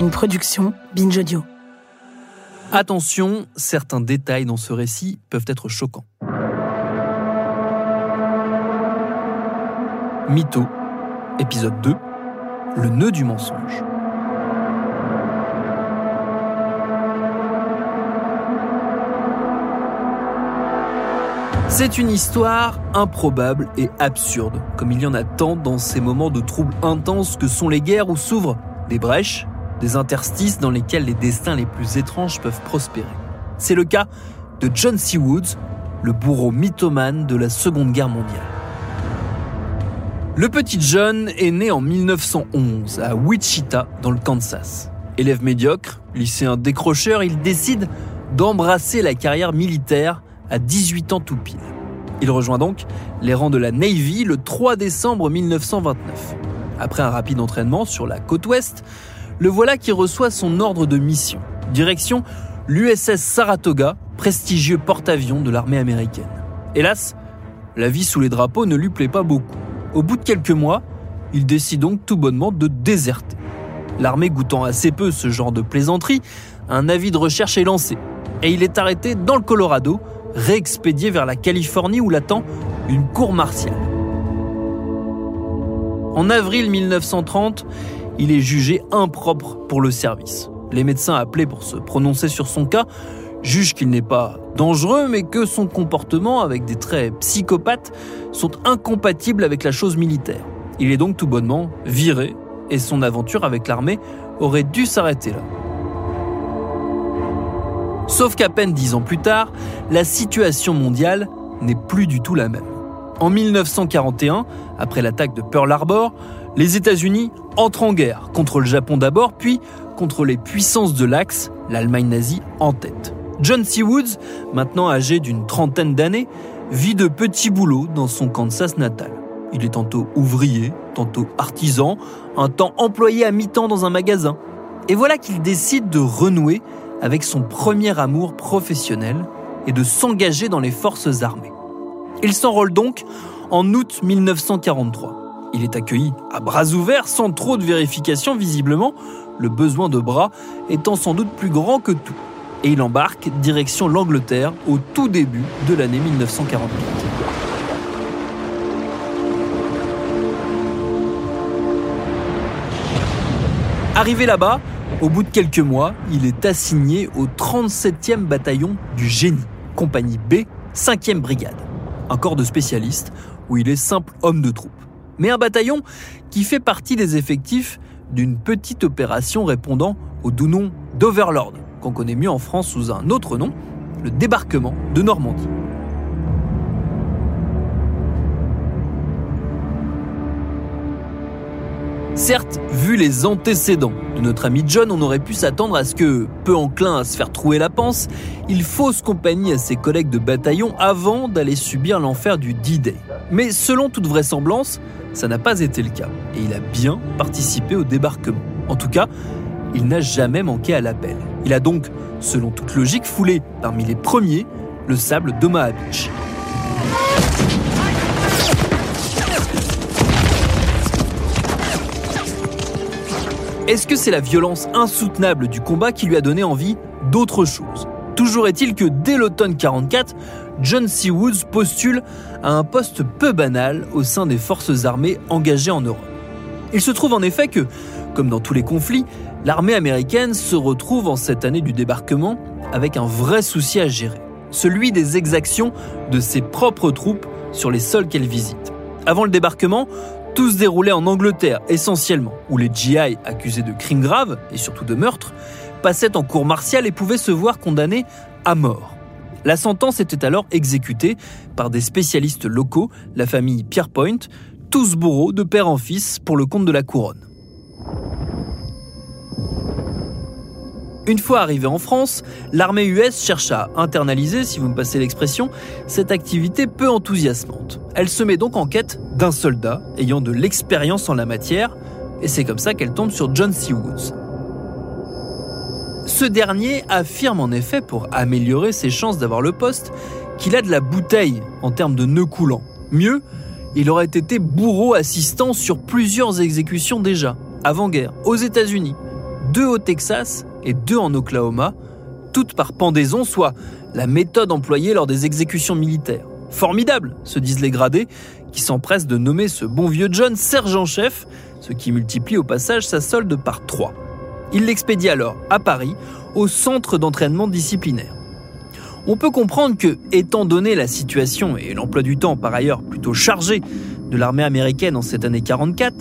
Une production Binge Audio. Attention, certains détails dans ce récit peuvent être choquants. Mytho, épisode 2, le nœud du mensonge. C'est une histoire improbable et absurde, comme il y en a tant dans ces moments de troubles intenses que sont les guerres où s'ouvrent des brèches, des interstices dans lesquels les destins les plus étranges peuvent prospérer. C'est le cas de John C. Woods, le bourreau mythomane de la Seconde Guerre mondiale. Le petit John est né en 1911 à Wichita, dans le Kansas. Élève médiocre, lycéen décrocheur, il décide d'embrasser la carrière militaire à 18 ans tout pile. Il rejoint donc les rangs de la Navy le 3 décembre 1929. Après un rapide entraînement sur la côte ouest, le voilà qui reçoit son ordre de mission. Direction l'USS Saratoga, prestigieux porte-avions de l'armée américaine. Hélas, la vie sous les drapeaux ne lui plaît pas beaucoup. Au bout de quelques mois, il décide donc tout bonnement de déserter. L'armée goûtant assez peu ce genre de plaisanterie, un avis de recherche est lancé. Et il est arrêté dans le Colorado réexpédié vers la Californie où l'attend une cour martiale. En avril 1930, il est jugé impropre pour le service. Les médecins appelés pour se prononcer sur son cas jugent qu'il n'est pas dangereux, mais que son comportement, avec des traits psychopathes, sont incompatibles avec la chose militaire. Il est donc tout bonnement viré, et son aventure avec l'armée aurait dû s'arrêter là. Sauf qu'à peine dix ans plus tard, la situation mondiale n'est plus du tout la même. En 1941, après l'attaque de Pearl Harbor, les États-Unis entrent en guerre contre le Japon d'abord, puis contre les puissances de l'Axe, l'Allemagne nazie en tête. John C. Woods, maintenant âgé d'une trentaine d'années, vit de petits boulots dans son Kansas natal. Il est tantôt ouvrier, tantôt artisan, un temps employé à mi-temps dans un magasin. Et voilà qu'il décide de renouer avec son premier amour professionnel et de s'engager dans les forces armées. Il s'enrôle donc en août 1943. Il est accueilli à bras ouverts sans trop de vérifications visiblement, le besoin de bras étant sans doute plus grand que tout. Et il embarque direction l'Angleterre au tout début de l'année 1944. Arrivé là-bas, au bout de quelques mois, il est assigné au 37e bataillon du génie, compagnie B, 5e brigade. Un corps de spécialistes où il est simple homme de troupe. Mais un bataillon qui fait partie des effectifs d'une petite opération répondant au doux nom d'Overlord, qu'on connaît mieux en France sous un autre nom, le débarquement de Normandie. Certes, vu les antécédents de notre ami John, on aurait pu s'attendre à ce que, peu enclin à se faire trouer la panse, il fausse compagnie à ses collègues de bataillon avant d'aller subir l'enfer du D-Day. Mais selon toute vraisemblance, ça n'a pas été le cas, et il a bien participé au débarquement. En tout cas, il n'a jamais manqué à l'appel. Il a donc, selon toute logique, foulé parmi les premiers le sable d'Omaha Beach. Est-ce que c'est la violence insoutenable du combat qui lui a donné envie d'autre chose? Toujours est-il que dès l'automne 44, John C. Woods postule à un poste peu banal au sein des forces armées engagées en Europe. Il se trouve en effet que, comme dans tous les conflits, l'armée américaine se retrouve en cette année du débarquement avec un vrai souci à gérer, celui des exactions de ses propres troupes sur les sols qu'elle visite. Avant le débarquement, tout se déroulait en Angleterre essentiellement, où les GI accusés de crimes graves et surtout de meurtre passaient en cour martiale et pouvaient se voir condamnés à mort. La sentence était alors exécutée par des spécialistes locaux, la famille Pierrepoint, tous bourreaux de père en fils pour le compte de la couronne. Une fois arrivé en France, l'armée US cherche à internaliser, si vous me passez l'expression, cette activité peu enthousiasmante. Elle se met donc en quête d'un soldat ayant de l'expérience en la matière, et c'est comme ça qu'elle tombe sur John C. Woods. Ce dernier affirme en effet, pour améliorer ses chances d'avoir le poste, qu'il a de la bouteille en termes de nœuds coulants. Mieux, il aurait été bourreau assistant sur plusieurs exécutions déjà, avant-guerre, aux États-Unis, deux au Texas et deux en Oklahoma, toutes par pendaison, soit la méthode employée lors des exécutions militaires. Formidable, se disent les gradés, qui s'empressent de nommer ce bon vieux John sergent-chef, ce qui multiplie au passage sa solde par trois. Il l'expédie alors à Paris, au centre d'entraînement disciplinaire. On peut comprendre que, étant donné la situation et l'emploi du temps par ailleurs plutôt chargé de l'armée américaine en cette année 44,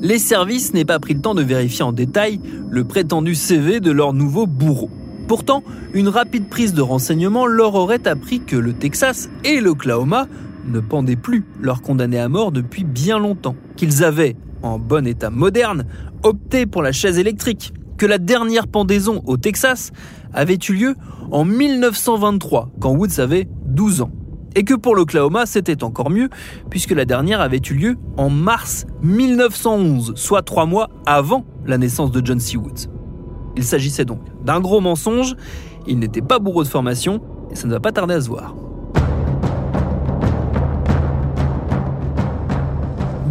les services n'aient pas pris le temps de vérifier en détail le prétendu CV de leur nouveau bourreau. Pourtant, une rapide prise de renseignements leur aurait appris que le Texas et l'Oklahoma ne pendaient plus leurs condamnés à mort depuis bien longtemps, qu'ils avaient, en bon état moderne, opté pour la chaise électrique, que la dernière pendaison au Texas avait eu lieu en 1923, quand Woods avait 12 ans. Et que pour l'Oklahoma, c'était encore mieux, puisque la dernière avait eu lieu en mars 1911, soit trois mois avant la naissance de John C. Woods. Il s'agissait donc d'un gros mensonge, il n'était pas bourreau de formation, et ça ne va pas tarder à se voir.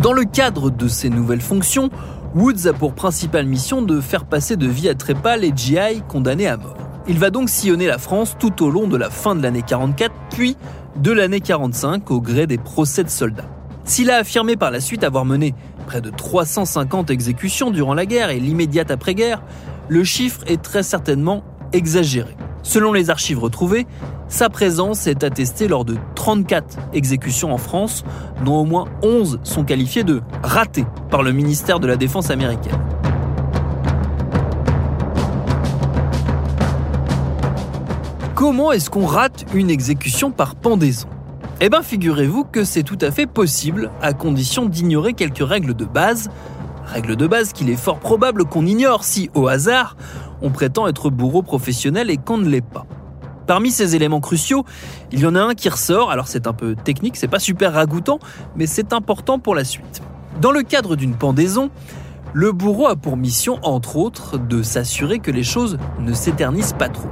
Dans le cadre de ces nouvelles fonctions, Woods a pour principale mission de faire passer de vie à trépas les GI condamnés à mort. Il va donc sillonner la France tout au long de la fin de l'année 44, puis de l'année 45 au gré des procès de soldats. S'il a affirmé par la suite avoir mené près de 350 exécutions durant la guerre et l'immédiate après-guerre, le chiffre est très certainement exagéré. Selon les archives retrouvées, sa présence est attestée lors de 34 exécutions en France, dont au moins 11 sont qualifiées de ratées par le ministère de la Défense américain. Comment est-ce qu'on rate une exécution par pendaison? Eh bien, figurez-vous que c'est tout à fait possible, à condition d'ignorer quelques règles de base. Règles de base qu'il est fort probable qu'on ignore si, au hasard, on prétend être bourreau professionnel et qu'on ne l'est pas. Parmi ces éléments cruciaux, il y en a un qui ressort, alors c'est un peu technique, c'est pas super ragoûtant, mais c'est important pour la suite. Dans le cadre d'une pendaison, le bourreau a pour mission, entre autres, de s'assurer que les choses ne s'éternisent pas trop.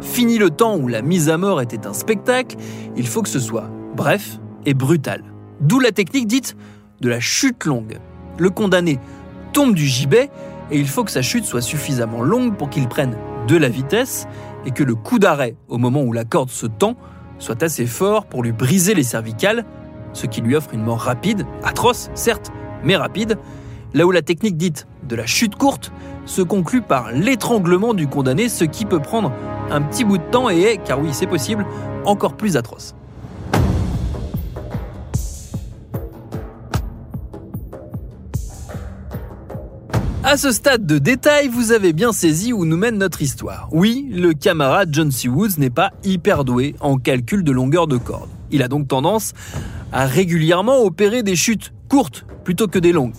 Fini le temps où la mise à mort était un spectacle, il faut que ce soit bref et brutal. D'où la technique dite de la chute longue. Le condamné tombe du gibet et il faut que sa chute soit suffisamment longue pour qu'il prenne de la vitesse et que le coup d'arrêt au moment où la corde se tend soit assez fort pour lui briser les cervicales, ce qui lui offre une mort rapide, atroce certes, mais rapide, là où la technique dite de la chute courte se conclut par l'étranglement du condamné, ce qui peut prendre un petit bout de temps et est, car oui c'est possible, encore plus atroce. À ce stade de détail, vous avez bien saisi où nous mène notre histoire. Oui, le camarade John C. Woods n'est pas hyper doué en calcul de longueur de corde. Il a donc tendance à régulièrement opérer des chutes courtes plutôt que des longues.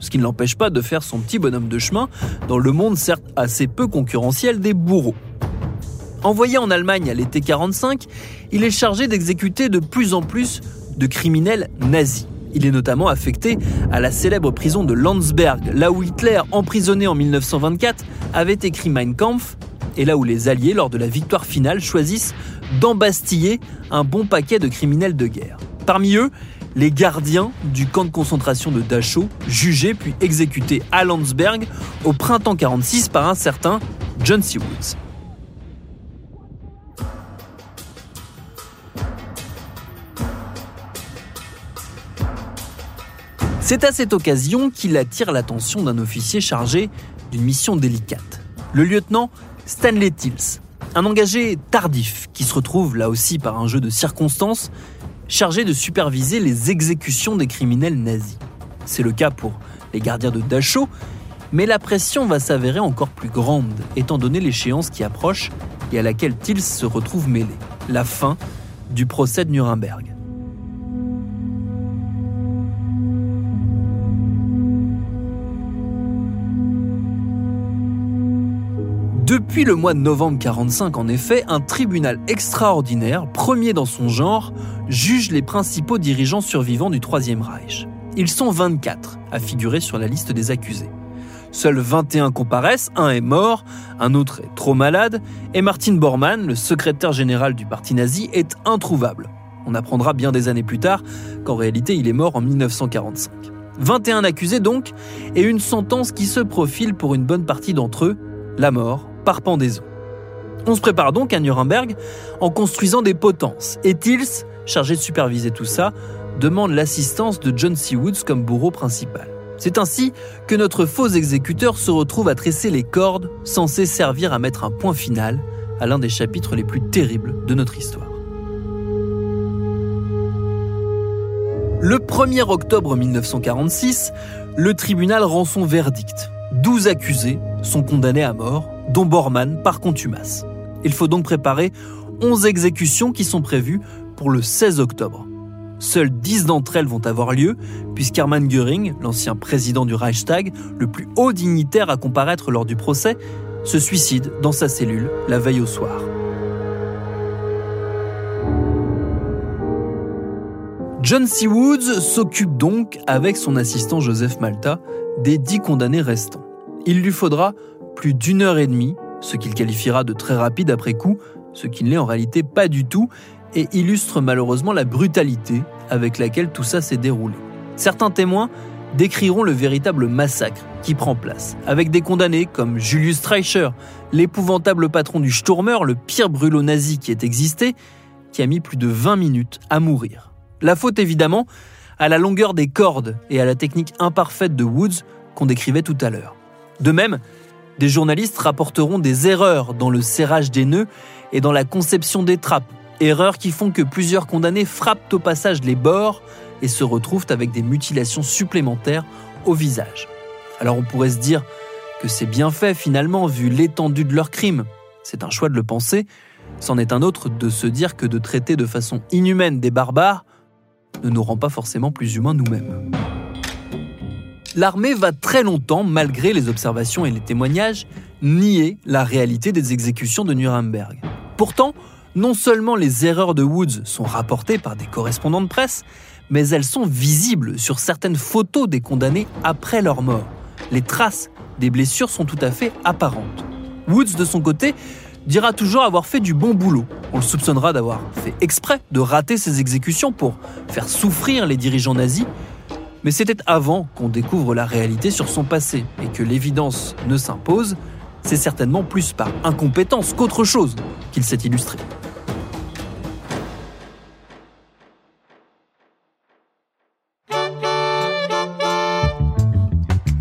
Ce qui ne l'empêche pas de faire son petit bonhomme de chemin dans le monde certes assez peu concurrentiel des bourreaux. Envoyé en Allemagne à l'été 45, il est chargé d'exécuter de plus en plus de criminels nazis. Il est notamment affecté à la célèbre prison de Landsberg, là où Hitler, emprisonné en 1924, avait écrit Mein Kampf, et là où les Alliés, lors de la victoire finale, choisissent d'embastiller un bon paquet de criminels de guerre. Parmi eux, les gardiens du camp de concentration de Dachau, jugés puis exécutés à Landsberg au printemps 46 par un certain John C. Woods. C'est à cette occasion qu'il attire l'attention d'un officier chargé d'une mission délicate, le lieutenant Stanley Tills, un engagé tardif qui se retrouve là aussi par un jeu de circonstances chargé de superviser les exécutions des criminels nazis. C'est le cas pour les gardiens de Dachau, mais la pression va s'avérer encore plus grande étant donné l'échéance qui approche et à laquelle Tills se retrouve mêlé. la fin du procès de Nuremberg. Depuis le mois de novembre 45, en effet, un tribunal extraordinaire, premier dans son genre, juge les principaux dirigeants survivants du Troisième Reich. Ils sont 24 à figurer sur la liste des accusés. Seuls 21 comparaissent, un est mort, un autre est trop malade, et Martin Bormann, le secrétaire général du parti nazi, est introuvable. On apprendra bien des années plus tard qu'en réalité il est mort en 1945. 21 accusés donc, et une sentence qui se profile pour une bonne partie d'entre eux, la mort par. On se prépare donc à Nuremberg en construisant des potences, et Tils, chargé de superviser tout ça, demande l'assistance de John C. Woods comme bourreau principal. C'est ainsi que notre faux exécuteur se retrouve à tresser les cordes censées servir à mettre un point final à l'un des chapitres les plus terribles de notre histoire. Le 1er octobre 1946, le tribunal rend son verdict. 12 accusés sont condamnés à mort, dont Bormann par contumace. Il faut donc préparer 11 exécutions qui sont prévues pour le 16 octobre. Seules 10 d'entre elles vont avoir lieu, puisqu'Hermann Göring, l'ancien président du Reichstag, le plus haut dignitaire à comparaître lors du procès, se suicide dans sa cellule la veille au soir. John C. Woods s'occupe donc, avec son assistant Joseph Malta, des 10 condamnés restants. Il lui faudra plus d'une heure et demie, ce qu'il qualifiera de très rapide après coup, ce qui ne l'est en réalité pas du tout, et illustre malheureusement la brutalité avec laquelle tout ça s'est déroulé. Certains témoins décriront le véritable massacre qui prend place, avec des condamnés comme Julius Streicher, l'épouvantable patron du Sturmer, le pire brûlot nazi qui ait existé, qui a mis plus de 20 minutes à mourir. La faute évidemment à la longueur des cordes et à la technique imparfaite de Woods qu'on décrivait tout à l'heure. De même, des journalistes rapporteront des erreurs dans le serrage des nœuds et dans la conception des trappes, Erreurs qui font que plusieurs condamnés frappent au passage les bords et se retrouvent avec des mutilations supplémentaires au visage. Alors on pourrait se dire que c'est bien fait finalement vu l'étendue de leur crime. C'est un choix de le penser. C'en est un autre de se dire que de traiter de façon inhumaine des barbares ne nous rend pas forcément plus humains nous-mêmes. L'armée va très longtemps, malgré les observations et les témoignages, nier la réalité des exécutions de Nuremberg. Pourtant, non seulement les erreurs de Woods sont rapportées par des correspondants de presse, mais elles sont visibles sur certaines photos des condamnés après leur mort. Les traces des blessures sont tout à fait apparentes. Woods, de son côté, dira toujours avoir fait du bon boulot. On le soupçonnera d'avoir fait exprès de rater ses exécutions pour faire souffrir les dirigeants nazis. Mais c'était avant qu'on découvre la réalité sur son passé et que l'évidence ne s'impose. C'est certainement plus par incompétence qu'autre chose qu'il s'est illustré.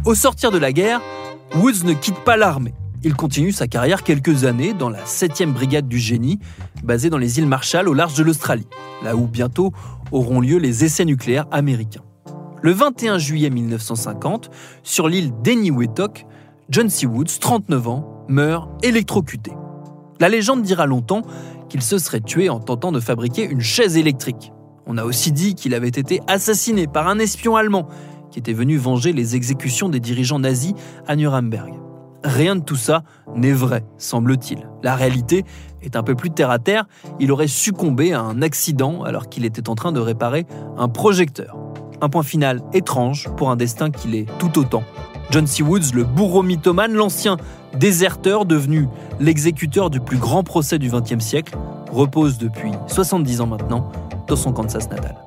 Au sortir de la guerre, Woods ne quitte pas l'armée. Il continue sa carrière quelques années dans la 7e brigade du génie, basée dans les îles Marshall au large de l'Australie, là où bientôt auront lieu les essais nucléaires américains. Le 21 juillet 1950, sur l'île d'Eniwetok, John C. Woods, 39 ans, meurt électrocuté. La légende dira longtemps qu'il se serait tué en tentant de fabriquer une chaise électrique. On a aussi dit qu'il avait été assassiné par un espion allemand qui était venu venger les exécutions des dirigeants nazis à Nuremberg. Rien de tout ça n'est vrai, semble-t-il. La réalité est un peu plus terre à terre, il aurait succombé à un accident alors qu'il était en train de réparer un projecteur. Un point final étrange pour un destin qu'il est tout autant. John C. Woods, le bourreau mythomane, l'ancien déserteur devenu l'exécuteur du plus grand procès du XXe siècle, repose depuis 70 ans maintenant dans son Kansas natal.